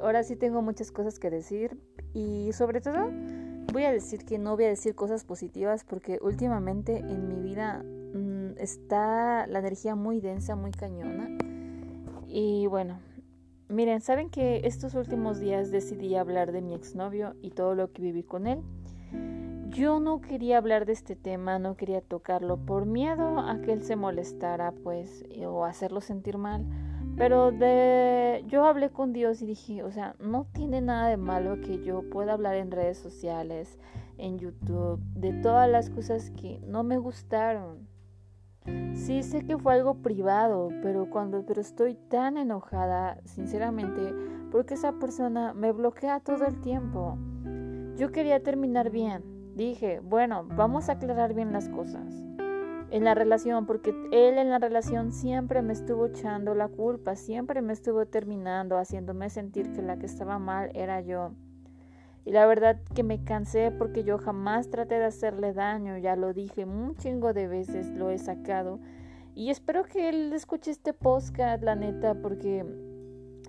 Ahora sí tengo muchas cosas que decir y sobre todo voy a decir que no voy a decir cosas positivas porque últimamente en mi vida mm, está la energía muy densa, muy cañona. Y bueno, miren, saben que estos últimos días decidí hablar de mi exnovio y todo lo que viví con él. Yo no quería hablar de este tema, no quería tocarlo por miedo a que él se molestara, pues, o hacerlo sentir mal. Pero de yo hablé con Dios y dije, o sea, no tiene nada de malo que yo pueda hablar en redes sociales, en YouTube, de todas las cosas que no me gustaron. Sí sé que fue algo privado, pero cuando pero estoy tan enojada, sinceramente, porque esa persona me bloquea todo el tiempo. Yo quería terminar bien, Dije, bueno, vamos a aclarar bien las cosas en la relación, porque él en la relación siempre me estuvo echando la culpa, siempre me estuvo terminando, haciéndome sentir que la que estaba mal era yo. Y la verdad que me cansé porque yo jamás traté de hacerle daño, ya lo dije un chingo de veces, lo he sacado. Y espero que él escuche este podcast, la neta, porque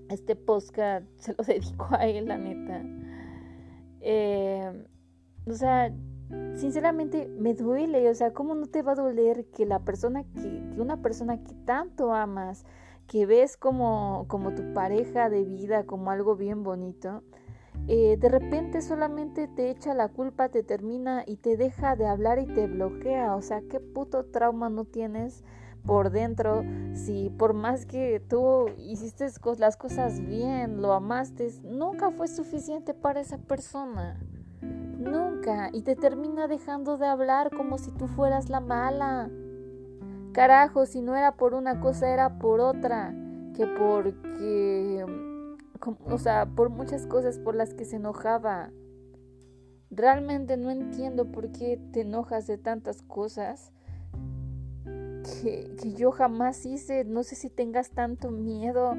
este podcast se lo dedico a él, la neta. Eh, o sea, sinceramente me duele, o sea, ¿cómo no te va a doler que la persona que, que una persona que tanto amas, que ves como, como tu pareja de vida, como algo bien bonito, eh, de repente solamente te echa la culpa, te termina y te deja de hablar y te bloquea. O sea, qué puto trauma no tienes por dentro si por más que tú hiciste las cosas bien, lo amaste, nunca fue suficiente para esa persona. Nunca. Y te termina dejando de hablar como si tú fueras la mala. Carajo, si no era por una cosa, era por otra. Que porque... O sea, por muchas cosas por las que se enojaba. Realmente no entiendo por qué te enojas de tantas cosas que, que yo jamás hice. No sé si tengas tanto miedo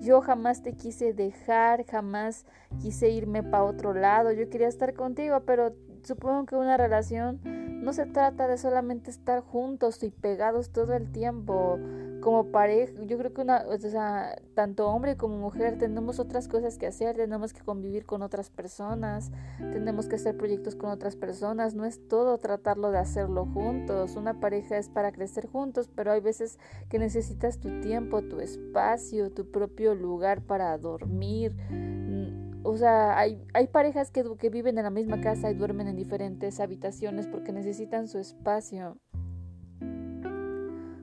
yo jamás te quise dejar, jamás quise irme para otro lado. Yo quería estar contigo, pero supongo que una relación no se trata de solamente estar juntos y pegados todo el tiempo como pareja. Yo creo que una, o sea, tanto hombre como mujer tenemos otras cosas que hacer, tenemos que convivir con otras personas, tenemos que hacer proyectos con otras personas. No es todo tratarlo de hacerlo juntos. Una pareja es para crecer juntos, pero hay veces que necesitas tu tiempo, tu espacio, tu propio lugar para dormir o sea, hay, hay parejas que, que viven en la misma casa y duermen en diferentes habitaciones porque necesitan su espacio.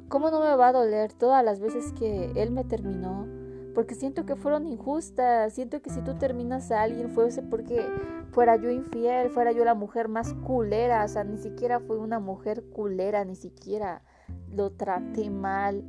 ¿Cómo no me va a doler todas las veces que él me terminó? Porque siento que fueron injustas, siento que si tú terminas a alguien fuese porque fuera yo infiel, fuera yo la mujer más culera, o sea, ni siquiera fue una mujer culera, ni siquiera lo traté mal,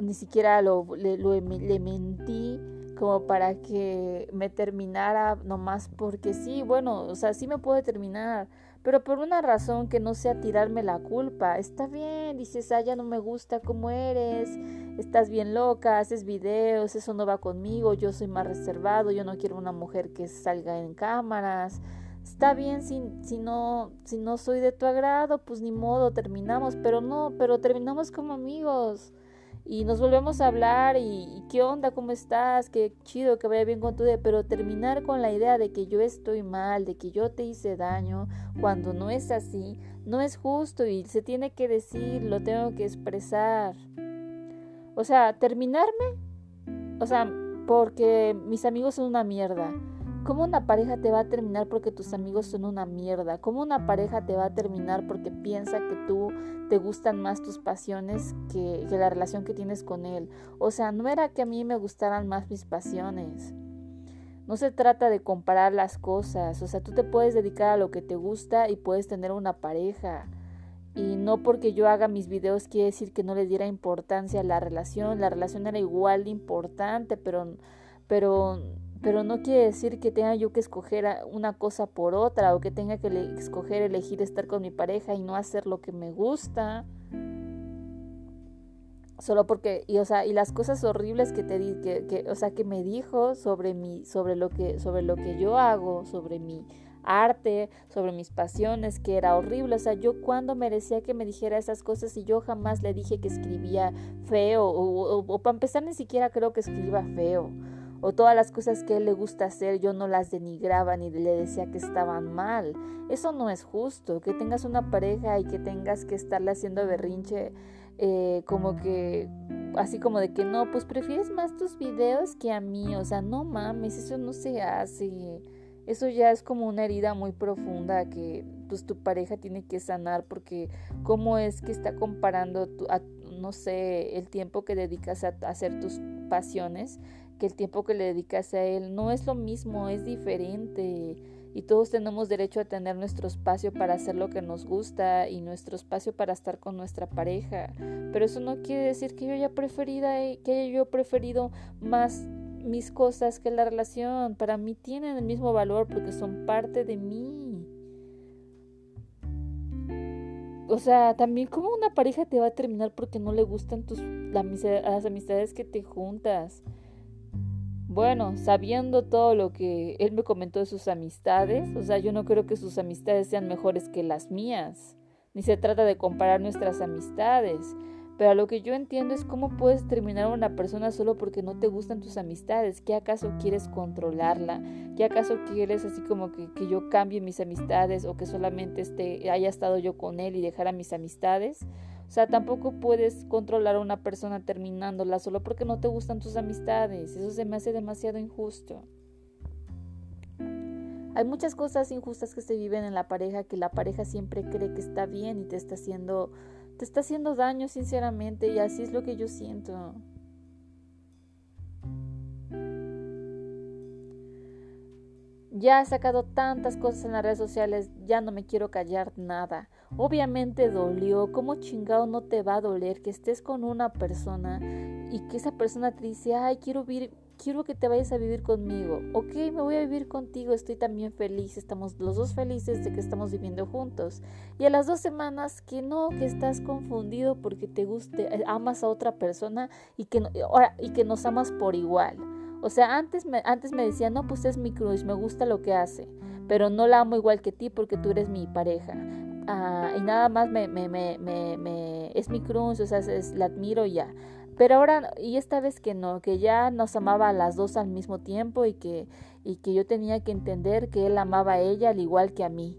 ni siquiera lo, le, le mentí como para que me terminara nomás porque sí, bueno, o sea, sí me puede terminar, pero por una razón que no sea tirarme la culpa. Está bien, dices, ah, ya no me gusta cómo eres, estás bien loca, haces videos, eso no va conmigo, yo soy más reservado, yo no quiero una mujer que salga en cámaras. Está bien si, si no si no soy de tu agrado, pues ni modo, terminamos, pero no, pero terminamos como amigos y nos volvemos a hablar y, qué onda, cómo estás, qué chido, que vaya bien con tu día, pero terminar con la idea de que yo estoy mal, de que yo te hice daño, cuando no es así, no es justo y se tiene que decir, lo tengo que expresar. O sea, terminarme, o sea, porque mis amigos son una mierda ¿Cómo una pareja te va a terminar porque tus amigos son una mierda? ¿Cómo una pareja te va a terminar porque piensa que tú te gustan más tus pasiones que, la relación que tienes con él? O sea, no era que a mí me gustaran más mis pasiones. No se trata de comparar las cosas. O sea, tú te puedes dedicar a lo que te gusta y puedes tener una pareja. Y no porque yo haga mis videos quiere decir que no le diera importancia a la relación. La relación era igual de importante, pero, pero pero no quiere decir que tenga yo que escoger una cosa por otra o que tenga que escoger elegir estar con mi pareja y no hacer lo que me gusta. Solo porque, y, o sea, y las cosas horribles que te di, que, que, o sea, que me dijo sobre mi, sobre lo que, sobre lo que yo hago, sobre mi arte, sobre mis pasiones, que era horrible. O sea, yo cuando merecía que me dijera esas cosas y yo jamás le dije que escribía feo, o, o para empezar ni siquiera creo que escriba feo. O todas las cosas que a él le gusta hacer yo no las denigraba ni le decía que estaban mal. Eso no es justo, que tengas una pareja y que tengas que estarle haciendo berrinche eh, como que así como de que no, pues prefieres más tus videos que a mí, o sea, no mames, eso no se hace. Eso ya es como una herida muy profunda que pues tu pareja tiene que sanar porque cómo es que está comparando tu, no sé, el tiempo que dedicas a, hacer tus pasiones que el tiempo que le dedicas a él. No es lo mismo, es diferente. Y todos tenemos derecho a tener nuestro espacio para hacer lo que nos gusta y nuestro espacio para estar con nuestra pareja. Pero eso no quiere decir que yo haya que haya yo preferido más mis cosas que la relación. Para mí tienen el mismo valor porque son parte de mí. O sea, también como una pareja te va a terminar porque no le gustan tus las amistades que te juntas. Bueno, sabiendo todo lo que él me comentó de sus amistades, o sea, yo no creo que sus amistades sean mejores que las mías, ni se trata de comparar nuestras amistades. Pero lo que yo entiendo es cómo puedes terminar a una persona solo porque no te gustan tus amistades. ¿Qué acaso quieres controlarla? ¿Qué acaso quieres así como que, que yo cambie mis amistades o que solamente esté, haya estado yo con él y dejara mis amistades? O sea, tampoco puedes controlar a una persona terminándola solo porque no te gustan tus amistades. Eso se me hace demasiado injusto. Hay muchas cosas injustas que se viven en la pareja que la pareja siempre cree que está bien y te está haciendo te está haciendo daño sinceramente y así es lo que yo siento. Ya he sacado tantas cosas en las redes sociales, ya no me quiero callar nada. Obviamente dolió, ¿cómo chingado no te va a doler que estés con una persona y que esa persona te dice, ay, quiero vivir, quiero que te vayas a vivir conmigo. Ok, me voy a vivir contigo, estoy también feliz, estamos los dos felices de que estamos viviendo juntos. Y a las dos semanas que no, que estás confundido porque te guste, eh, amas a otra persona y que, y que nos amas por igual. O sea, antes me, antes me decía, no, pues es mi cruz, me gusta lo que hace, pero no la amo igual que ti porque tú eres mi pareja. Ah, y nada más me, me, me, es mi cruz, o sea, es, la admiro ya. Pero ahora, y esta vez que no, que ya nos amaba a las dos al mismo tiempo y que, y que yo tenía que entender que él amaba a ella al igual que a mí.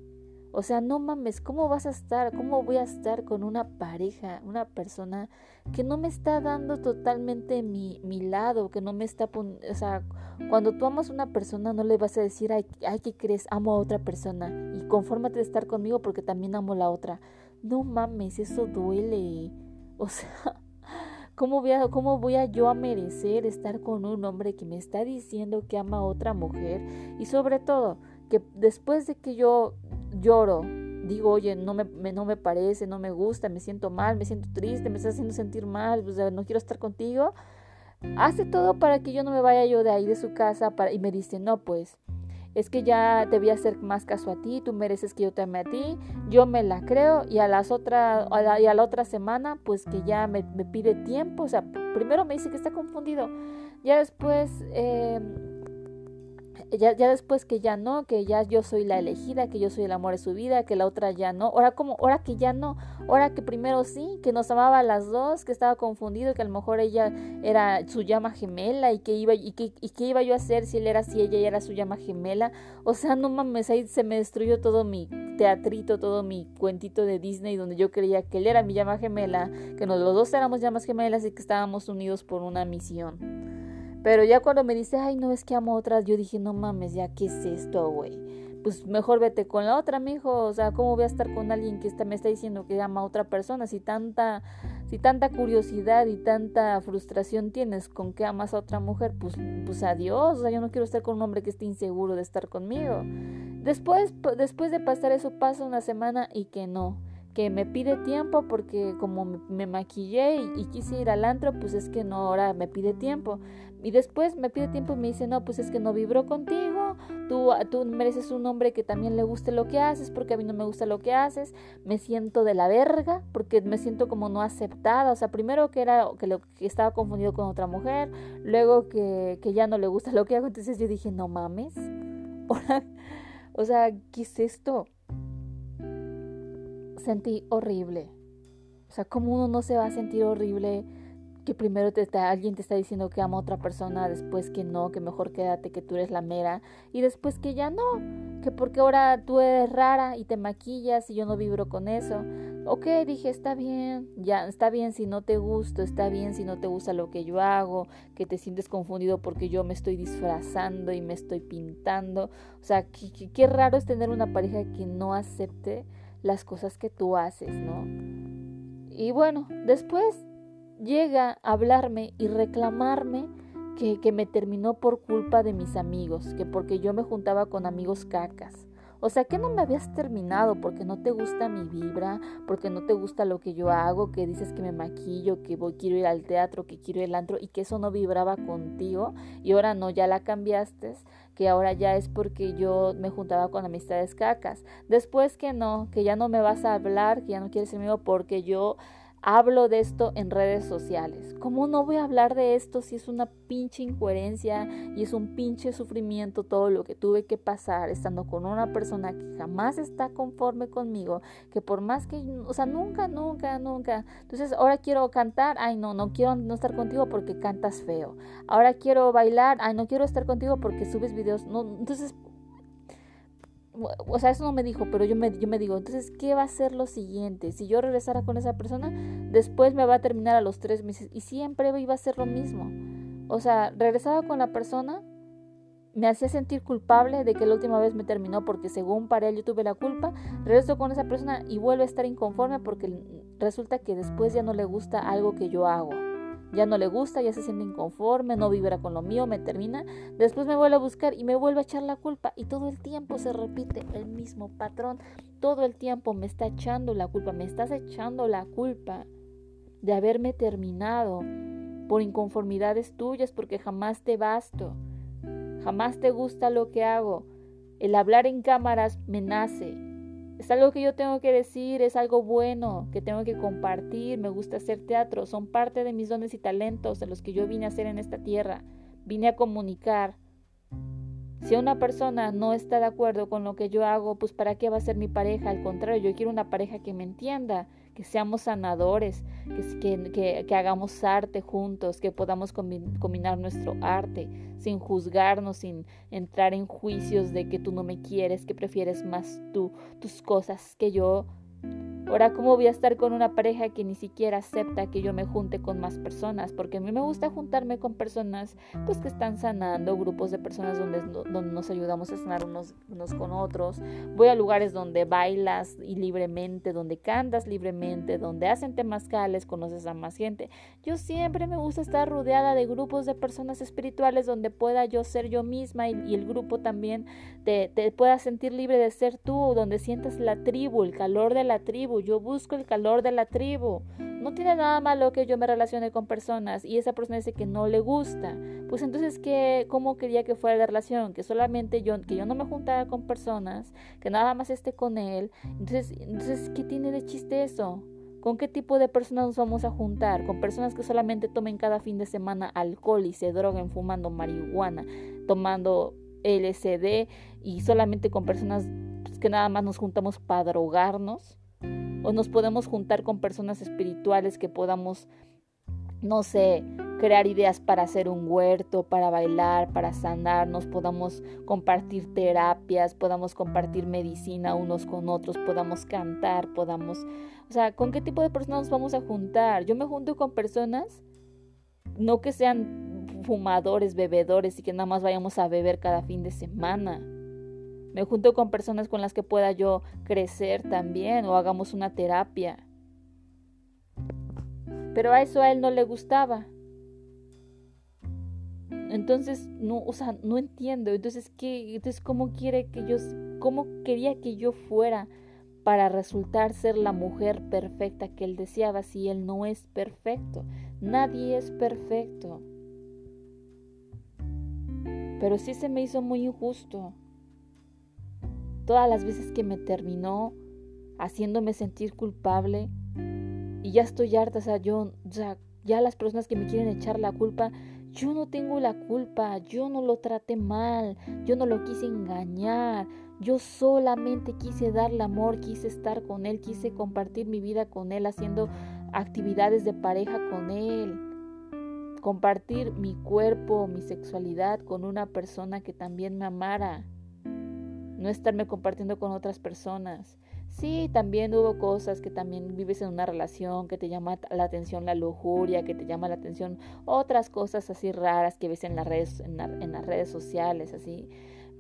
O sea, no mames, ¿cómo vas a estar? ¿Cómo voy a estar con una pareja, una persona que no me está dando totalmente mi, mi lado, que no me está... O sea, cuando tú amas a una persona no le vas a decir, ay, ay, ¿qué crees? Amo a otra persona y confórmate de estar conmigo porque también amo a la otra. No mames, eso duele. O sea... ¿Cómo voy, ¿Cómo voy a yo a merecer estar con un hombre que me está diciendo que ama a otra mujer? Y sobre todo, que después de que yo lloro, digo, oye, no me, no me parece, no me gusta, me siento mal, me siento triste, me está haciendo sentir mal, no quiero estar contigo, hace todo para que yo no me vaya yo de ahí de su casa para, y me dice, no, pues es que ya te voy a hacer más caso a ti, tú mereces que yo te ame a ti, yo me la creo y a las otra, a la, y a la otra semana pues que ya me, me, pide tiempo, o sea, primero me dice que está confundido, ya después eh, ya, ya después que ya no, que ya yo soy la elegida, que yo soy el amor de su vida, que la otra ya no, ahora como, ahora que ya no, ahora que primero sí, que nos amaba a las dos, que estaba confundido, que a lo mejor ella era su llama gemela y que iba, y que, y qué iba yo a hacer si él era si ella era su llama gemela, o sea, no mames, ahí se me destruyó todo mi teatrito, todo mi cuentito de Disney donde yo creía que él era mi llama gemela, que los dos éramos llamas gemelas y que estábamos unidos por una misión. Pero ya cuando me dice, ay, no es que amo otras, yo dije, no mames, ya, ¿qué es esto, güey? Pues mejor vete con la otra, mijo. O sea, ¿cómo voy a estar con alguien que está, me está diciendo que ama a otra persona? Si tanta, si tanta curiosidad y tanta frustración tienes con que amas a otra mujer, pues, pues adiós. O sea, yo no quiero estar con un hombre que esté inseguro de estar conmigo. Después, después de pasar eso, pasa una semana y que no que me pide tiempo porque como me, maquillé y, quise ir al antro, pues es que no, ahora me pide tiempo. Y después me pide tiempo y me dice, no, pues es que no vibró contigo, tú, tú mereces un hombre que también le guste lo que haces, porque a mí no me gusta lo que haces, me siento de la verga, porque me siento como no aceptada, o sea, primero que era que, lo, que estaba confundido con otra mujer, luego que, que ya no le gusta lo que hago, entonces yo dije, no mames, o sea, ¿qué es esto? Sentí horrible, o sea, ¿cómo uno no se va a sentir horrible? Primero te está, alguien te está diciendo que ama a otra persona, después que no, que mejor quédate, que tú eres la mera, y después que ya no, que porque ahora tú eres rara y te maquillas y yo no vibro con eso. Ok, dije, está bien, ya, está bien si no te gusto, está bien si no te gusta lo que yo hago, que te sientes confundido porque yo me estoy disfrazando y me estoy pintando. O sea, qué raro es tener una pareja que no acepte las cosas que tú haces, ¿no? Y bueno, después llega a hablarme y reclamarme que, que, me terminó por culpa de mis amigos, que porque yo me juntaba con amigos cacas. O sea, que no me habías terminado porque no te gusta mi vibra, porque no te gusta lo que yo hago, que dices que me maquillo, que voy, quiero ir al teatro, que quiero ir al antro y que eso no vibraba contigo y ahora no, ya la cambiaste, que ahora ya es porque yo me juntaba con amistades cacas. Después que no, que ya no me vas a hablar, que ya no quieres ser mío porque yo hablo de esto en redes sociales. ¿Cómo no voy a hablar de esto si es una pinche incoherencia y es un pinche sufrimiento todo lo que tuve que pasar estando con una persona que jamás está conforme conmigo, que por más que, o sea, nunca, nunca, nunca. Entonces, ahora quiero cantar, ay no, no quiero no estar contigo porque cantas feo. Ahora quiero bailar, ay no quiero estar contigo porque subes videos. No, entonces, o sea, eso no me dijo, pero yo me, yo me digo, entonces, ¿qué va a ser lo siguiente? Si yo regresara con esa persona, después me va a terminar a los tres meses y siempre iba a ser lo mismo. O sea, regresaba con la persona, me hacía sentir culpable de que la última vez me terminó porque según para él yo tuve la culpa, regreso con esa persona y vuelve a estar inconforme porque resulta que después ya no le gusta algo que yo hago ya no le gusta, ya se siente inconforme, no vibra con lo mío, me termina, después me vuelve a buscar y me vuelve a echar la culpa y todo el tiempo se repite el mismo patrón, todo el tiempo me está echando la culpa, me estás echando la culpa de haberme terminado por inconformidades tuyas porque jamás te basto, jamás te gusta lo que hago, el hablar en cámaras me nace, es algo que yo tengo que decir, es algo bueno que tengo que compartir, me gusta hacer teatro, son parte de mis dones y talentos de los que yo vine a hacer en esta tierra, vine a comunicar. Si una persona no está de acuerdo con lo que yo hago, pues ¿para qué va a ser mi pareja? Al contrario, yo quiero una pareja que me entienda, que seamos sanadores, que, que, que hagamos arte juntos, que podamos combinar nuestro arte sin juzgarnos, sin entrar en juicios de que tú no me quieres, que prefieres más tú, tus cosas que yo. Ahora, ¿cómo voy a estar con una pareja que ni siquiera acepta que yo me junte con más personas? Porque a mí me gusta juntarme con personas pues que están sanando, grupos de personas donde, donde nos ayudamos a sanar unos, unos con otros. Voy a lugares donde bailas y libremente, donde cantas libremente, donde hacen temazcales, conoces a más gente. Yo siempre me gusta estar rodeada de grupos de personas espirituales donde pueda yo ser yo misma y, el grupo también te, te pueda sentir libre de ser tú, donde sientas la tribu, el calor de la tribu yo busco el calor de la tribu. No tiene nada malo que yo me relacione con personas y esa persona dice que no le gusta. Pues entonces, ¿qué, ¿cómo quería que fuera la relación? Que solamente yo, que yo no me juntara con personas, que nada más esté con él. Entonces, entonces ¿qué tiene de chiste eso? ¿Con qué tipo de personas nos vamos a juntar? ¿Con personas que solamente tomen cada fin de semana alcohol y se droguen fumando marihuana, tomando LSD y solamente con personas que nada más nos juntamos para drogarnos? O nos podemos juntar con personas espirituales que podamos, no sé, crear ideas para hacer un huerto, para bailar, para sanarnos, podamos compartir terapias, podamos compartir medicina unos con otros, podamos cantar, podamos, o sea, ¿con qué tipo de personas nos vamos a juntar? Yo me junto con personas, no que sean fumadores, bebedores y que nada más vayamos a beber cada fin de semana. Me junto con personas con las que pueda yo crecer también o hagamos una terapia. Pero a eso a él no le gustaba. Entonces, no, o sea, no entiendo. Entonces, ¿qué? Entonces, ¿cómo quiere que yo, cómo quería que yo fuera para resultar ser la mujer perfecta que él deseaba si él no es perfecto? Nadie es perfecto. Pero sí se me hizo muy injusto todas las veces que me terminó haciéndome sentir culpable y ya estoy harta, o sea, yo, ya las personas que me quieren echar la culpa, yo no tengo la culpa, yo no lo traté mal, yo no lo quise engañar, yo solamente quise darle amor, quise estar con él, quise compartir mi vida con él, haciendo actividades de pareja con él. compartir mi cuerpo, mi sexualidad con una persona que también me amara, no estarme compartiendo con otras personas. Sí, también hubo cosas que también vives en una relación, que te llama la atención la lujuria, que te llama la atención otras cosas así raras que ves en las redes, en, en las redes sociales, así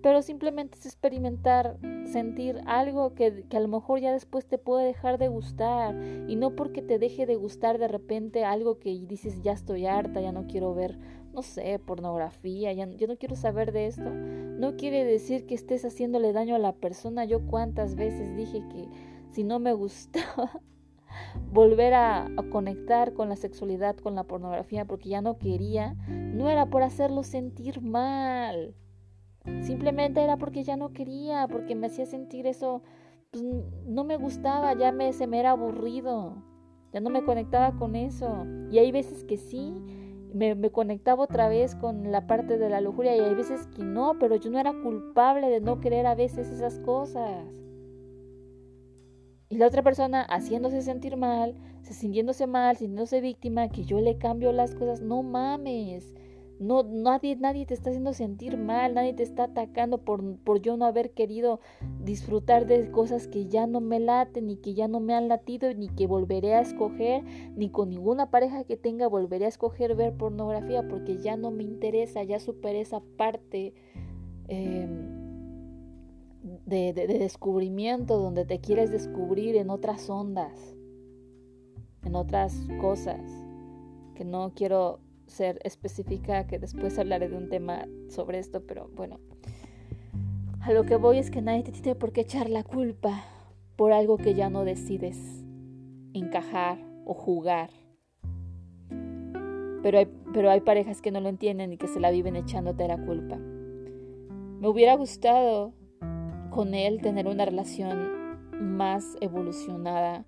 pero simplemente es experimentar, sentir algo que, que, a lo mejor ya después te puede dejar de gustar y no porque te deje de gustar de repente algo que dices ya estoy harta, ya no quiero ver, no sé, pornografía, ya, no quiero saber de esto, no quiere decir que estés haciéndole daño a la persona. Yo cuántas veces dije que si no me gustaba volver a, a conectar con la sexualidad, con la pornografía, porque ya no quería, no era por hacerlo sentir mal Simplemente era porque ya no quería, porque me hacía sentir eso, pues no me gustaba, ya me, se me era aburrido, ya no me conectaba con eso. Y hay veces que sí, me, me, conectaba otra vez con la parte de la lujuria y hay veces que no, pero yo no era culpable de no querer a veces esas cosas. Y la otra persona haciéndose sentir mal, sintiéndose mal, sintiéndose víctima, que yo le cambio las cosas, no mames. No, nadie, nadie te está haciendo sentir mal, nadie te está atacando por, por yo no haber querido disfrutar de cosas que ya no me laten, ni que ya no me han latido, ni que volveré a escoger, ni con ninguna pareja que tenga volveré a escoger ver pornografía, porque ya no me interesa, ya superé esa parte em, de, de descubrimiento donde te quieres descubrir en otras ondas, en otras cosas, que no quiero ser específica, que después hablaré de un tema sobre esto, pero bueno, a lo que voy es que nadie te tiene por qué echar la culpa por algo que ya no decides encajar o jugar. Pero hay, pero hay parejas que no lo entienden y que se la viven echándote la culpa. Me hubiera gustado con él tener una relación más evolucionada,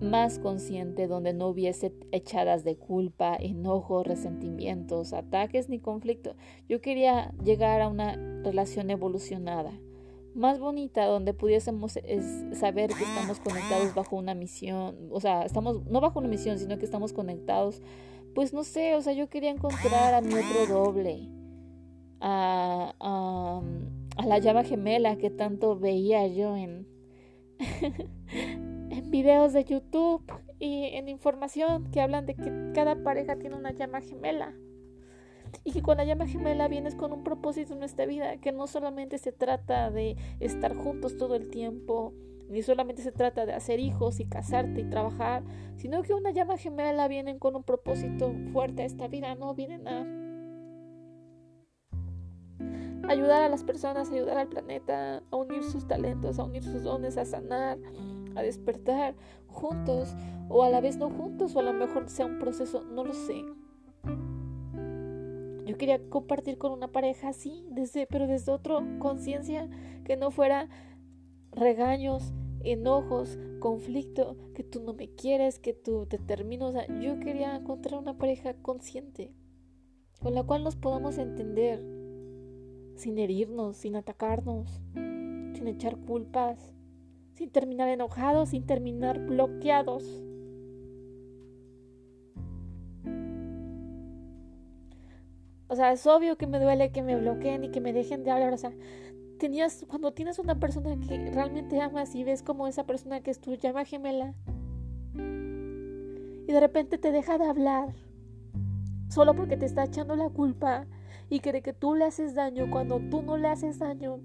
más consciente donde no hubiese echadas de culpa, enojos, resentimientos, ataques ni conflicto. Yo quería llegar a una relación evolucionada, más bonita, donde pudiésemos saber que estamos conectados bajo una misión, o sea, estamos no bajo una misión, sino que estamos conectados, pues no sé, o sea, yo quería encontrar a mi otro doble, a, a, la llama gemela que tanto veía yo en videos de YouTube y en información que hablan de que cada pareja tiene una llama gemela. Y que con la llama gemela vienes con un propósito en esta vida, que no solamente se trata de estar juntos todo el tiempo, ni solamente se trata de hacer hijos y casarte y trabajar, sino que una llama gemela vienen con un propósito fuerte a esta vida, no vienen a ayudar a las personas, ayudar al planeta, a unir sus talentos, a unir sus dones, a sanar, a despertar juntos o a la vez no juntos o a lo mejor sea un proceso, no lo sé. Yo quería compartir con una pareja así, desde, pero desde otra conciencia que no fuera regaños, enojos, conflicto, que tú no me quieres, que tú te termino. O sea, yo quería encontrar una pareja consciente con la cual nos podamos entender sin herirnos, sin atacarnos, sin echar culpas, sin terminar enojados, sin terminar bloqueados. O sea, es obvio que me duele que me bloqueen y que me dejen de hablar. O sea, tenías, cuando tienes una persona que realmente amas y ves como esa persona que es tu llama gemela y de repente te deja de hablar solo porque te está echando la culpa y cree que tú le haces daño cuando tú no le haces daño,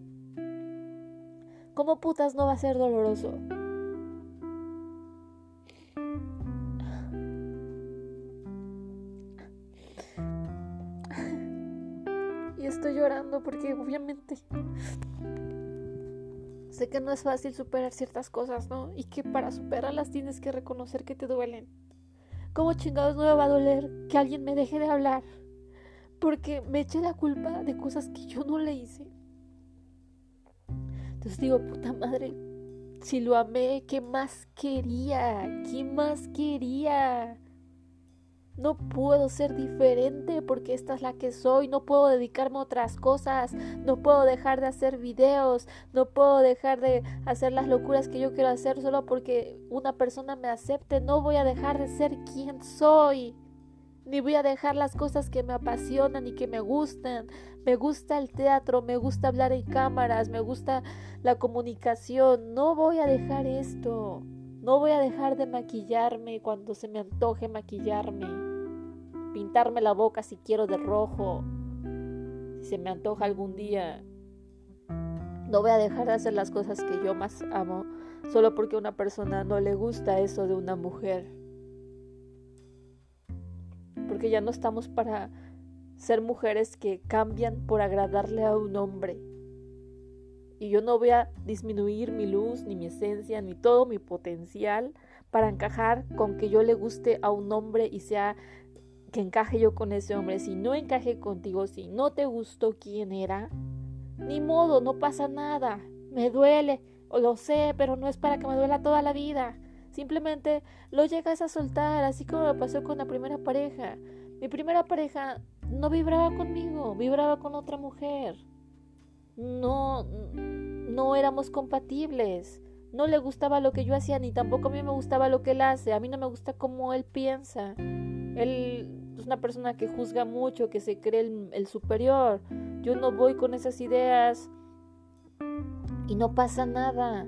¿cómo putas no va a ser doloroso? Y estoy llorando porque obviamente sé que no es fácil superar ciertas cosas, ¿no? Y que para superarlas tienes que reconocer que te duelen. ¿Cómo chingados no me va a doler que alguien me deje de hablar? porque me eché la culpa de cosas que yo no le hice. Entonces digo, puta madre, si lo amé, ¿qué más quería? ¿Qué más quería? No puedo ser diferente porque esta es la que soy, no puedo dedicarme a otras cosas, no puedo dejar de hacer videos, no puedo dejar de hacer las locuras que yo quiero hacer solo porque una persona me acepte, no voy a dejar de ser quien soy ni voy a dejar las cosas que me apasionan y que me gustan. Me gusta el teatro, me gusta hablar en cámaras, me gusta la comunicación. No voy a dejar esto. No voy a dejar de maquillarme cuando se me antoje maquillarme. Pintarme la boca si quiero de rojo. Si se me antoja algún día. No voy a dejar de hacer las cosas que yo más amo solo porque a una persona no le gusta eso de una mujer porque ya no estamos para ser mujeres que cambian por agradarle a un hombre. Y yo no voy a disminuir mi luz, ni mi esencia, ni todo mi potencial para encajar con que yo le guste a un hombre y sea que encaje yo con ese hombre. Si no encaje contigo, si no te gustó quién era, ni modo, no pasa nada. Me duele, lo sé, pero no es para que me duela toda la vida. Simplemente lo llegas a soltar, así como me pasó con la primera pareja. Mi primera pareja no vibraba conmigo, vibraba con otra mujer. No, no éramos compatibles. No le gustaba lo que yo hacía, ni tampoco a mí me gustaba lo que él hace. A mí no me gusta cómo él piensa. Él es una persona que juzga mucho, que se cree el, el superior. Yo no voy con esas ideas y no pasa nada.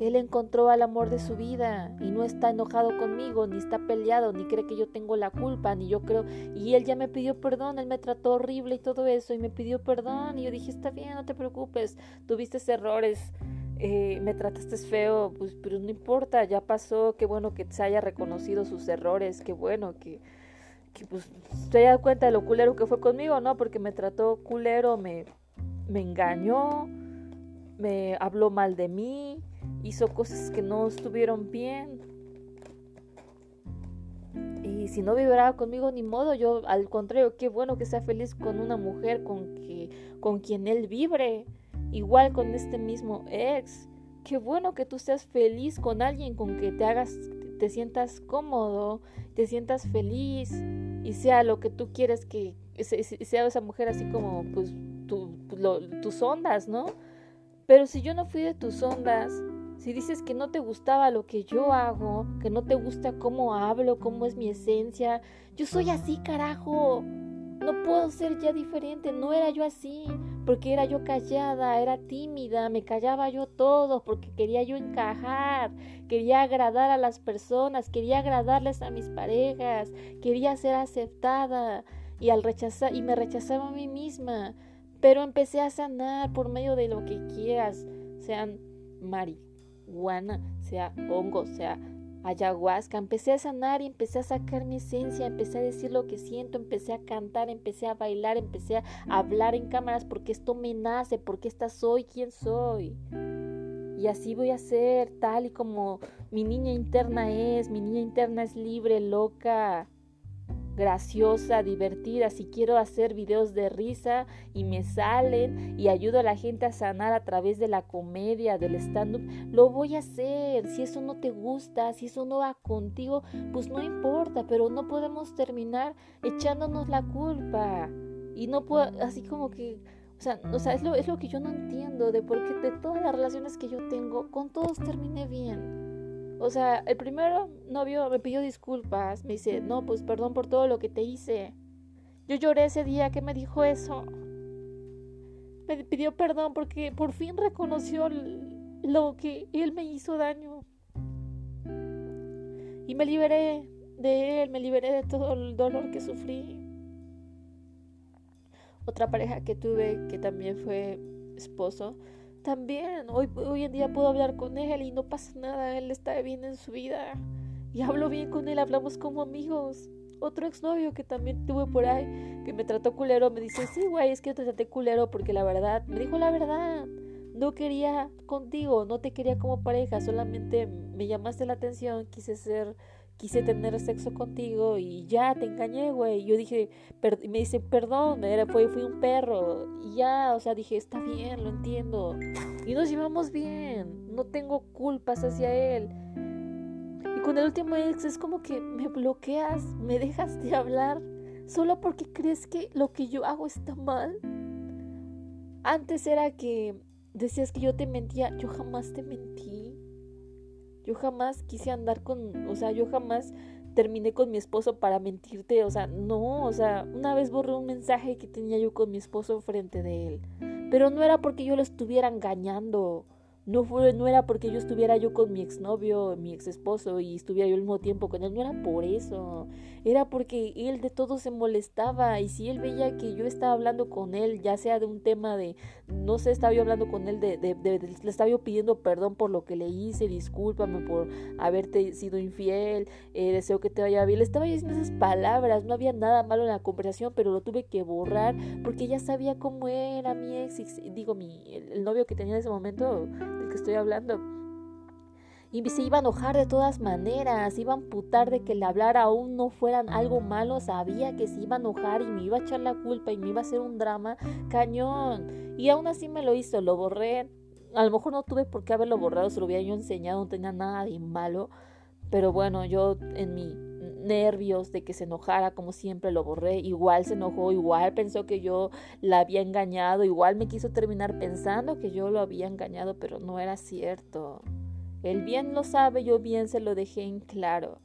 Él encontró al amor de su vida y no está enojado conmigo, ni está peleado, ni cree que yo tengo la culpa, ni yo creo. Y él ya me pidió perdón, él me trató horrible y todo eso, y me pidió perdón. Y yo dije, está bien, no te preocupes, tuviste errores, eh, me trataste feo, pues, pero no importa, ya pasó, qué bueno que se haya reconocido sus errores, qué bueno que, que pues se haya dado cuenta de lo culero que fue conmigo, ¿no? Porque me trató culero, me, me engañó, me habló mal de mí hizo cosas que no estuvieron bien. Y si no vibraba conmigo, ni modo, yo al contrario, qué bueno que sea feliz con una mujer con, que, con quien él vibre. Igual con este mismo ex. Qué bueno que tú seas feliz con alguien con que te hagas, te sientas cómodo, te sientas feliz y sea lo que tú quieres que sea esa mujer así como pues tus ondas, ¿no? Pero si yo no fui de tus ondas, si dices que no te gustaba lo que yo hago, que no te gusta cómo hablo, cómo es mi esencia, yo soy así, carajo. No puedo ser ya diferente, no era yo así, porque era yo callada, era tímida, me callaba yo todo, porque quería yo encajar, quería agradar a las personas, quería agradarles a mis parejas, quería ser aceptada y al rechazar y me rechazaba a mí misma, pero empecé a sanar por medio de lo que quieras, sean Mari guana, sea hongo, sea ayahuasca. Empecé a sanar y empecé a sacar mi esencia, empecé a decir lo que siento, empecé a cantar, empecé a bailar, empecé a hablar en cámaras porque esto me nace, porque esta soy quien soy. Y así voy a ser, tal y como mi niña interna es, mi niña interna es libre, loca, graciosa, divertida, si quiero hacer videos de risa y me salen y ayudo a la gente a sanar a través de la comedia, del stand-up, lo voy a hacer. Si eso no te gusta, si eso no va contigo, pues no importa, pero no podemos terminar echándonos la culpa. Y no puedo, así como que, o sea, o sea es, lo, es lo que yo no entiendo de por qué de todas las relaciones que yo tengo, con todos terminé bien. O sea, el primero novio me pidió disculpas, me dice, no, pues perdón por todo lo que te hice. Yo lloré ese día que me dijo eso. Me pidió perdón porque por fin reconoció lo que él me hizo daño. Y me liberé de él, me liberé de todo el dolor que sufrí. Otra pareja que tuve que también fue esposo, también hoy, hoy en día puedo hablar con él y no pasa nada, él está bien en su vida. Y hablo bien con él, hablamos como amigos. Otro exnovio que también tuve por ahí, que me trató culero, me dice, sí, güey, es que te traté culero porque la verdad, me dijo la verdad. No quería contigo, no te quería como pareja, solamente me llamaste la atención, quise ser quise tener sexo contigo y ya te engañé, güey. Yo dije, me dice, perdón, era, fue, fui un perro. Y ya, o sea, dije, está bien, lo entiendo. Y nos llevamos bien, no tengo culpas hacia él. Y con el último ex es como que me bloqueas, me dejas de hablar solo porque crees que lo que yo hago está mal. Antes era que decías que yo te mentía, yo jamás te mentí. Yo jamás quise andar con, o sea, yo jamás terminé con mi esposo para mentirte, o sea, no, o sea, una vez borré un mensaje que tenía yo con mi esposo frente de él, pero no era porque yo lo estuviera engañando. No, fue, no era porque yo estuviera yo con mi exnovio, mi ex esposo y estuviera yo al mismo tiempo con él, no era por eso, era porque él de todo se molestaba y si él veía que yo estaba hablando con él, ya sea de un tema de, no sé, estaba yo hablando con él, de, de, le estaba yo pidiendo perdón por lo que le hice, discúlpame por haberte sido infiel, eh, deseo que te vaya bien, le estaba diciendo esas palabras, no había nada malo en la conversación, pero lo tuve que borrar porque ya sabía cómo era mi ex, digo, mi, el novio que tenía en ese momento que estoy hablando. Y se iba a enojar de todas maneras, iba a amputar de que le hablara aún no fueran algo malo, sabía que se iba a enojar y me iba a echar la culpa y me iba a hacer un drama cañón. Y aún así me lo hizo, lo borré. A lo mejor no tuve por qué haberlo borrado, se lo hubiera yo enseñado, no tenía nada de malo. Pero bueno, yo en mi nervios de que se enojara como siempre lo borré, igual se enojó, igual pensó que yo la había engañado, igual me quiso terminar pensando que yo lo había engañado, pero no era cierto. Él bien lo sabe, yo bien se lo dejé en claro.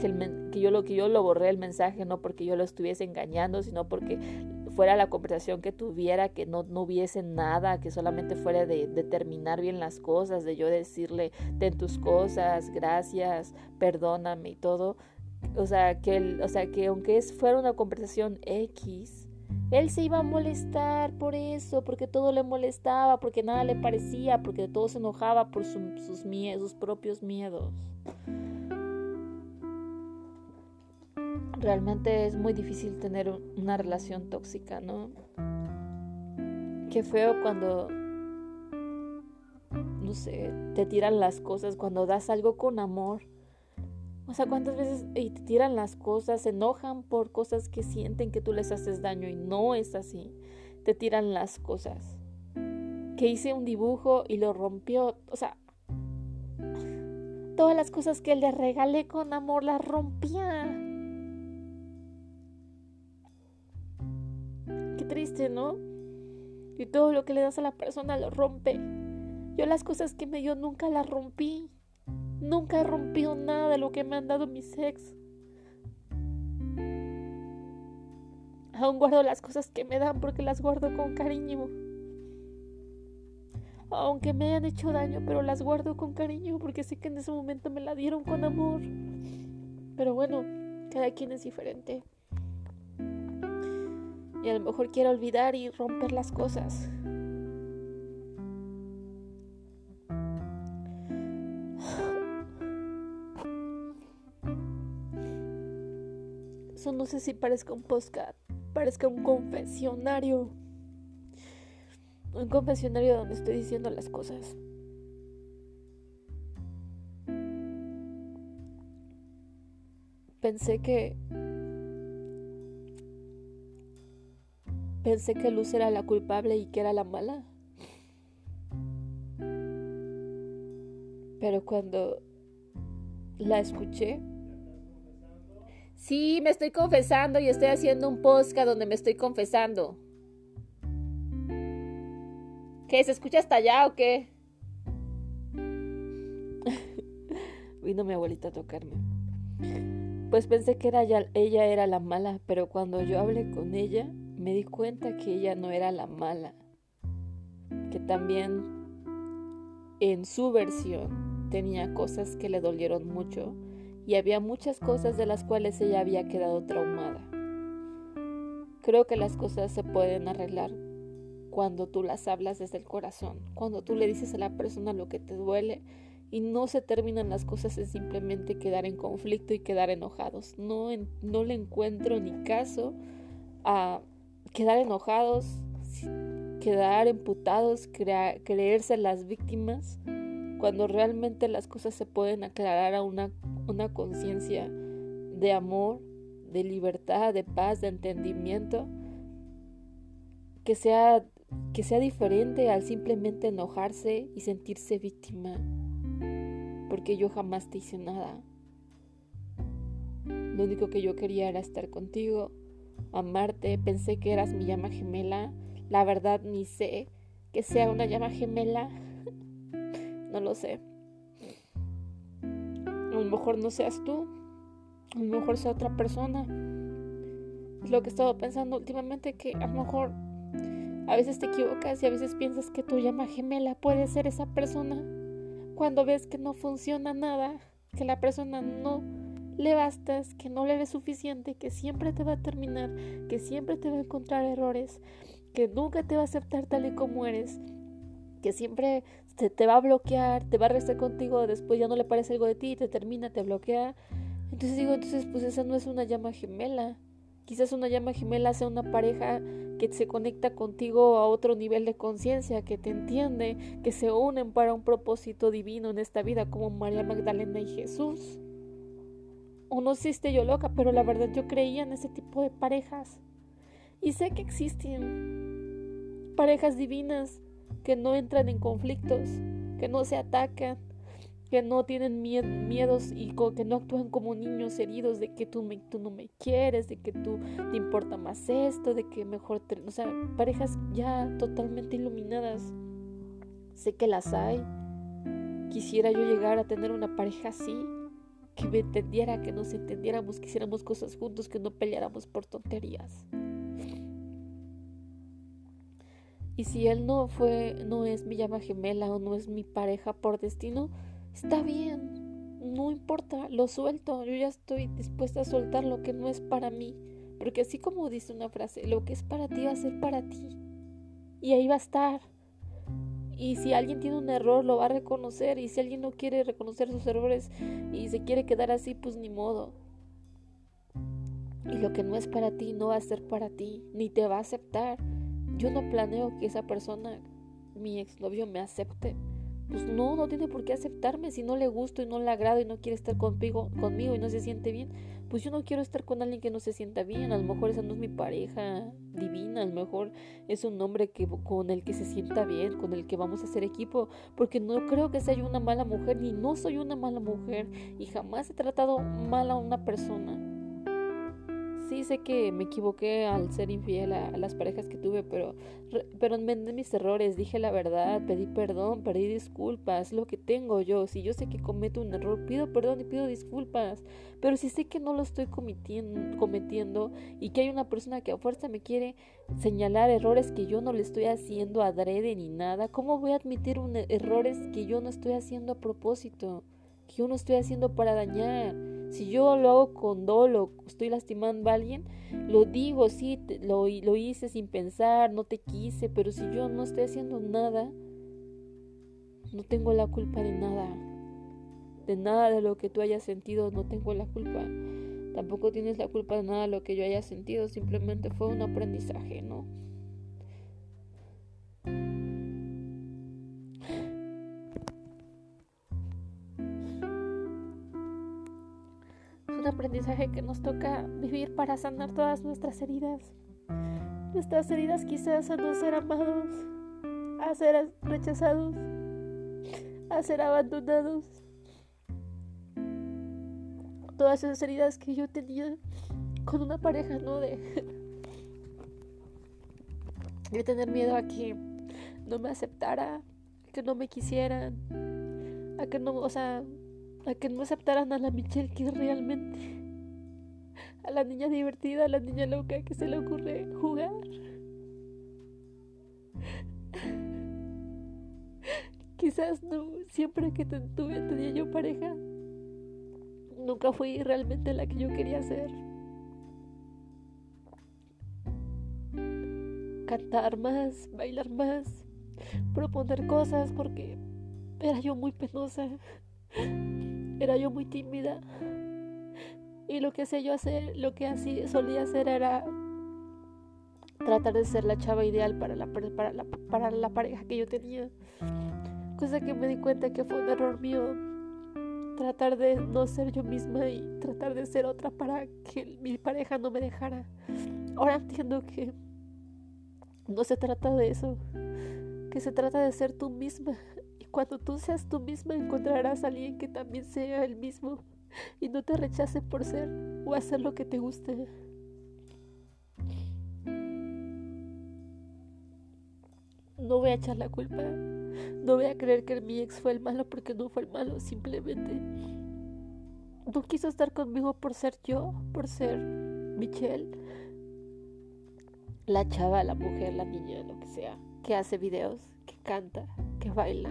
Que, que, yo lo que yo lo borré el mensaje no porque yo lo estuviese engañando, sino porque fuera la conversación que tuviera, que no, no hubiese nada, que solamente fuera de, determinar bien las cosas, de yo decirle, ten tus cosas, gracias, perdóname y todo. O sea, que, o sea, que aunque es, fuera una conversación X, él se iba a molestar por eso, porque todo le molestaba, porque nada le parecía, porque todo se enojaba por sus, sus propios miedos. realmente es muy difícil tener una relación tóxica, ¿no? Qué feo cuando, no sé, te tiran las cosas, cuando das algo con amor. O sea, cuántas veces te tiran las cosas, se enojan por cosas que sienten que tú les haces daño y no es así. Te tiran las cosas. Que hice un dibujo y lo rompió. O sea, todas las cosas que le regalé con amor las rompía. triste, ¿no? Y todo lo que le das a la persona lo rompe. Yo las cosas que me dio nunca las rompí. Nunca he rompido nada de lo que me han dado mis ex. Aún guardo las cosas que me dan porque las guardo con cariño. Aunque me hayan hecho daño, pero las guardo con cariño porque sé que en ese momento me la dieron con amor. Pero bueno, cada quien es diferente y a lo mejor quiere olvidar y romper las cosas. No sé si parezca un postcard, parezca un confesionario. Un confesionario donde estoy diciendo las cosas. Pensé que Pensé que Luz era la culpable y que era la mala. Pero cuando la escuché... Sí, me estoy confesando y estoy haciendo un podcast donde me estoy confesando. ¿Qué? ¿Se escucha hasta allá o qué? Vino mi abuelita a tocarme. Pues pensé que era ella era la mala, pero cuando yo hablé con ella, me di cuenta que ella no era la mala, que también en su versión tenía cosas que le dolieron mucho y había muchas cosas de las cuales ella había quedado traumada. Creo que las cosas se pueden arreglar cuando tú las hablas desde el corazón, cuando tú le dices a la persona lo que te duele y no se terminan las cosas en simplemente quedar en conflicto y quedar enojados. No, no le encuentro ni caso a quedar enojados, quedar emputados, creerse las víctimas, cuando realmente las cosas se pueden aclarar a una, una conciencia de amor, de libertad, de paz, de entendimiento, que sea, que sea diferente al simplemente enojarse y sentirse víctima, porque yo jamás te hice nada. Lo único que yo quería era estar contigo, amarte, pensé que eras mi llama gemela, la verdad ni sé que sea una llama gemela, no lo sé. A lo mejor no seas tú, a lo mejor sea otra persona. Es lo que he estado pensando últimamente, que a lo mejor a veces te equivocas y a veces piensas que tu llama gemela puede ser esa persona. Cuando ves que no funciona nada, que la persona no le bastas, que no le eres suficiente, que siempre te va a terminar, que siempre te va a encontrar errores, que nunca te va a aceptar tal y como eres, que siempre te, te va a bloquear, te va a restar contigo, después ya no le parece algo de ti, te termina, te bloquea. Entonces digo, entonces pues esa no es una llama gemela. Quizás una llama gemela sea una pareja que se conecta contigo a otro nivel de conciencia, que te entiende, que se unen para un propósito divino en esta vida, como María Magdalena y Jesús. O no existe yo loca, pero la verdad yo creía en ese tipo de parejas. Y sé que existen parejas divinas que no entran en conflictos, que no se atacan, que no tienen miedos y que no actúan como niños heridos de que tú, me, no me quieres, de que tú te importa más esto, de que mejor, te, o sea, parejas ya totalmente iluminadas. Sé que las hay. Quisiera yo llegar a tener una pareja así, que me entendiera, que nos entendiéramos, que hiciéramos cosas juntos, que no peleáramos por tonterías. Y si él no fue, no es mi llama gemela o no es mi pareja por destino, está bien, no importa, lo suelto, yo ya estoy dispuesta a soltar lo que no es para mí, porque así como dice una frase, lo que es para ti va a ser para ti, y ahí va a estar. Y si alguien tiene un error, lo va a reconocer. Y si alguien no quiere reconocer sus errores y se quiere quedar así, pues ni modo. Y lo que no es para ti no va a ser para ti, ni te va a aceptar. Yo no planeo que esa persona, mi exnovio, me acepte. Pues no, no tiene por qué aceptarme. Si no le gusto y no le agrado y no quiere estar conmigo, conmigo y no se siente bien. Pues yo no quiero estar con alguien que no se sienta bien. A lo mejor esa no es mi pareja divina, a lo mejor es un hombre que, con el que se sienta bien, con el que vamos a hacer equipo, porque no creo que sea una mala mujer, ni no soy una mala mujer. Y jamás he tratado mal a una persona sí sé que me equivoqué al ser infiel a, las parejas que tuve, pero, pero enmendé mis errores, dije la verdad, pedí perdón, pedí disculpas, lo que tengo yo. Si yo sé que cometo un error, pido perdón y pido disculpas. Pero si sé que no lo estoy cometiendo, y que hay una persona que a fuerza me quiere señalar errores que yo no le estoy haciendo adrede ni nada, ¿cómo voy a admitir un, errores que yo no estoy haciendo a propósito? Que yo no estoy haciendo para dañar. Si yo lo hago con dolo, estoy lastimando a alguien, lo digo, sí, lo, lo hice sin pensar, no te quise, pero si yo no estoy haciendo nada, no tengo la culpa de nada. De nada de lo que tú hayas sentido, no tengo la culpa. Tampoco tienes la culpa de nada de lo que yo haya sentido, simplemente fue un aprendizaje, ¿no? Aprendizaje que nos toca vivir para sanar todas nuestras heridas. Nuestras heridas quizás a no ser amados, a ser rechazados, a ser abandonados. Todas esas heridas que yo tenía con una pareja, ¿no? De, de tener miedo a que no me aceptara, que no me quisieran, a que no, o sea, a que no aceptaran a la Michelle que realmente a la niña divertida, a la niña loca que se le ocurre jugar. Quizás no, siempre que tuve, tenía yo pareja, nunca fui realmente la que yo quería ser. Cantar más, bailar más, proponer cosas porque era yo muy penosa. Era yo muy tímida. Y lo que hacía yo hacer, lo que así solía hacer era tratar de ser la chava ideal para la, para la, para la pareja que yo tenía. Cosa que me di cuenta que fue un error mío. Tratar de no ser yo misma y tratar de ser otra para que mi pareja no me dejara. Ahora entiendo que no se trata de eso. Que se trata de ser tú misma cuando tú seas tú misma encontrarás a alguien que también sea el mismo y no te rechace por ser o hacer lo que te guste. No voy a echar la culpa. No voy a creer que mi ex fue el malo porque no fue el malo. Simplemente no quiso estar conmigo por ser yo, por ser Michelle. La chava, la mujer, la niña, lo que sea, que hace videos, que canta, que baila,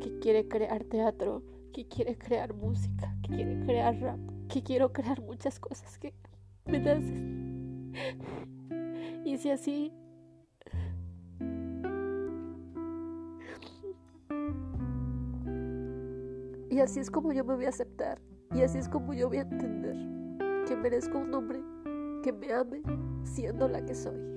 que quiere crear teatro, que quiere crear música, que quiere crear rap, que quiero crear muchas cosas que me nacen. Y si así Y así es como yo me voy a aceptar. Y así es como yo voy a entender que merezco un hombre que me ame siendo la que soy.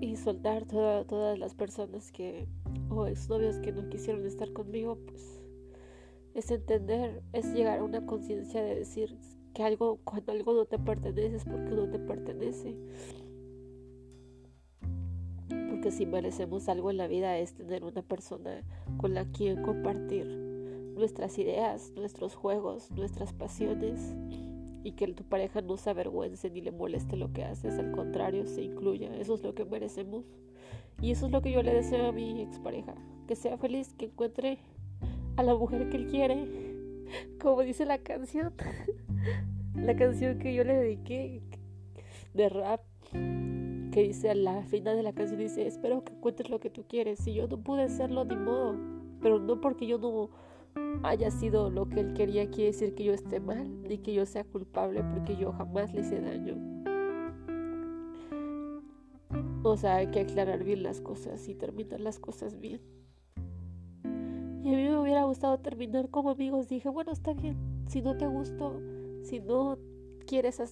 Y soltar todas las personas que, o exnovios que no quisieron estar conmigo, pues es entender, es llegar a una conciencia de decir que algo, cuando algo no te pertenece es porque no te pertenece. Que si merecemos algo en la vida es tener una persona con la quien compartir nuestras ideas, nuestros juegos, nuestras pasiones y que tu pareja no se avergüence ni le moleste lo que haces, al contrario, se incluya. Eso es lo que merecemos. Y eso es lo que yo le deseo a mi expareja, que sea feliz, que encuentre a la mujer que él quiere, como dice la canción, la canción que yo le dediqué de rap que dice a la final de la canción, dice, espero que encuentres lo que tú quieres. Si yo no pude hacerlo, ni modo. Pero no porque yo no haya sido lo que él quería, quiere decir que yo esté mal, ni que yo sea culpable, porque yo jamás le hice daño. O sea, hay que aclarar bien las cosas y terminar las cosas bien. Y a mí me hubiera gustado terminar como amigos. Dije, bueno, está bien. Si no te gustó, si no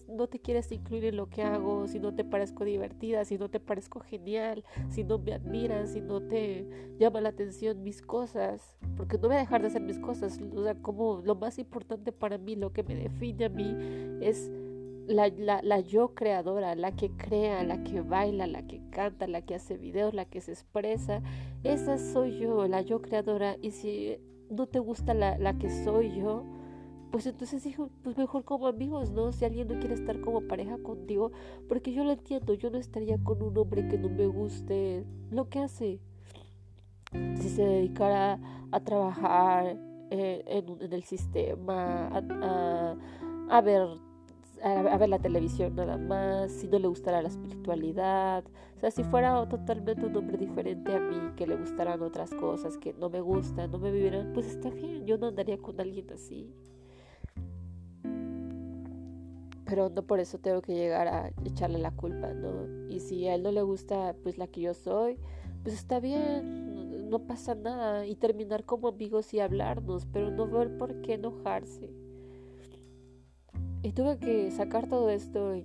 no te quieres incluir en lo que hago, si no te parezco divertida, si no te parezco genial, si no me admiras, si no te llama la atención mis cosas, porque no voy a dejar de hacer mis cosas, o sea, como lo más importante para mí, lo que me define a mí es la, la, la, yo creadora, la que crea, la que baila, la que canta, la que hace videos, la que se expresa. Esa soy yo, la yo creadora. Y si no te gusta la, la que soy yo, pues entonces dijo, pues mejor como amigos, ¿no? Si alguien no quiere estar como pareja contigo, porque yo lo entiendo, yo no estaría con un hombre que no me guste lo que hace. Si se dedicara a trabajar eh, en, el sistema, a, ver a, ver la televisión nada más, si no le gustara la espiritualidad, o sea, si fuera totalmente un hombre diferente a mí, que le gustaran otras cosas que no me gustan, no me vivieran, pues está bien, yo no andaría con alguien así pero no por eso tengo que llegar a echarle la culpa, ¿no? Y si a él no le gusta pues la que yo soy, pues está bien, no, pasa nada y terminar como amigos y hablarnos, pero no ver por qué enojarse. Y tuve que sacar todo esto y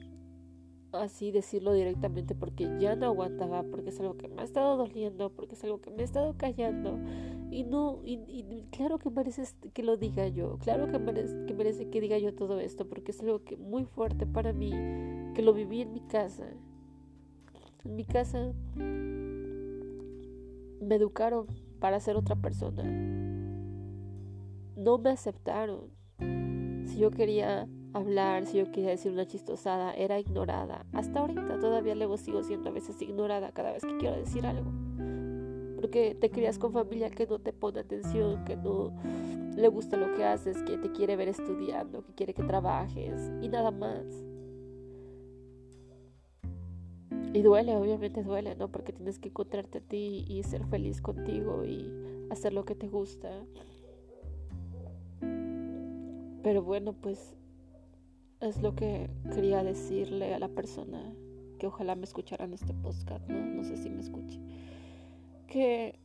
así decirlo directamente porque ya no aguantaba, porque es algo que me ha estado doliendo, porque es algo que me ha estado callando. Y no, y, claro que merece que lo diga yo, claro que merece, que merece que diga yo todo esto, porque es algo que muy fuerte para mí, que lo viví en mi casa. En mi casa me educaron para ser otra persona. No me aceptaron. Si yo quería hablar, si yo quería decir una chistosada, era ignorada. Hasta ahorita todavía luego sigo siendo a veces ignorada cada vez que quiero decir algo. Porque te crias con familia que no te pone atención, que no le gusta lo que haces, que te quiere ver estudiando, que quiere que trabajes y nada más. Y duele, obviamente duele, ¿no? Porque tienes que encontrarte a ti y ser feliz contigo y hacer lo que te gusta. Pero bueno, pues es lo que quería decirle a la persona que ojalá me escuchara en este podcast, ¿no? No sé si me escuche. Que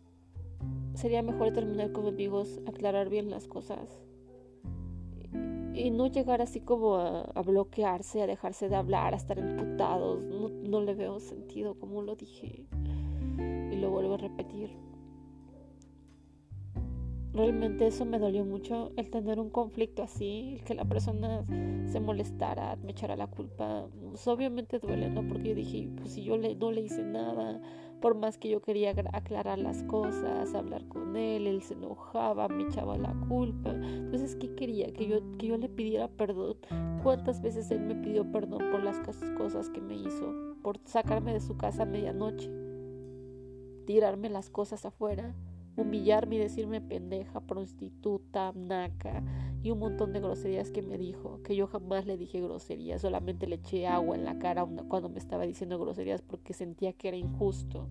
sería mejor terminar con amigos, aclarar bien las cosas y no llegar así como a, bloquearse, a dejarse de hablar, a estar imputados. No, no le veo sentido, como lo dije. Y lo vuelvo a repetir realmente eso me dolió mucho, el tener un conflicto así, el que la persona se molestara, me echara la culpa. Pues obviamente duele, ¿no? Porque yo dije, pues si yo le, no le hice nada, por más que yo quería aclarar las cosas, hablar con él, él se enojaba, me echaba la culpa. Entonces, ¿qué quería? Que yo, que yo le pidiera perdón. ¿Cuántas veces él me pidió perdón por las cosas que me hizo? Por sacarme de su casa a medianoche, tirarme las cosas afuera humillarme y decirme pendeja, prostituta, naca y un montón de groserías que me dijo, que yo jamás le dije groserías, solamente le eché agua en la cara cuando me estaba diciendo groserías porque sentía que era injusto,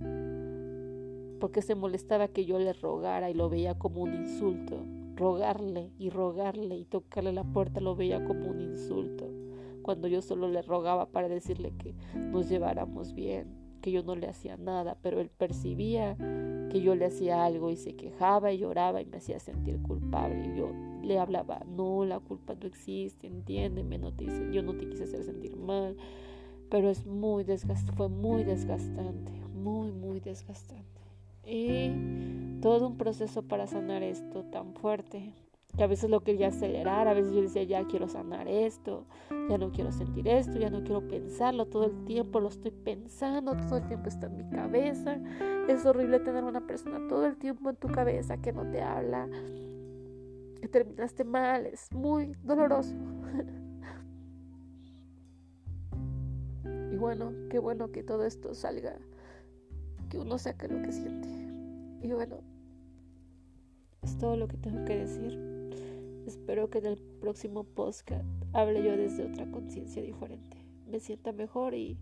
porque se molestaba que yo le rogara y lo veía como un insulto, rogarle y rogarle y tocarle la puerta lo veía como un insulto, cuando yo solo le rogaba para decirle que nos lleváramos bien, que yo no le hacía nada, pero él percibía que yo le hacía algo y se quejaba y lloraba y me hacía sentir culpable. Y yo le hablaba, no, la culpa no existe, entiéndeme, no te yo no te quise hacer sentir mal, pero es muy desgastante, fue muy desgastante, muy, muy desgastante. Y todo un proceso para sanar esto tan fuerte, que a veces lo quería acelerar, a veces yo decía, ya quiero sanar esto, ya no quiero sentir esto, ya no quiero pensarlo, todo el tiempo lo estoy pensando, todo el tiempo está en mi cabeza. Es horrible tener una persona todo el tiempo en tu cabeza que no te habla, que terminaste mal, es muy doloroso. y bueno, qué bueno que todo esto salga, que uno saque lo que siente. Y bueno, es todo lo que tengo que decir. Espero que en el próximo podcast hable yo desde otra conciencia diferente. Me sienta mejor y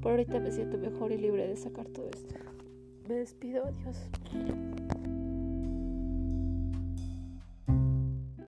por ahorita me siento mejor y libre de sacar todo esto. Me despido, adiós.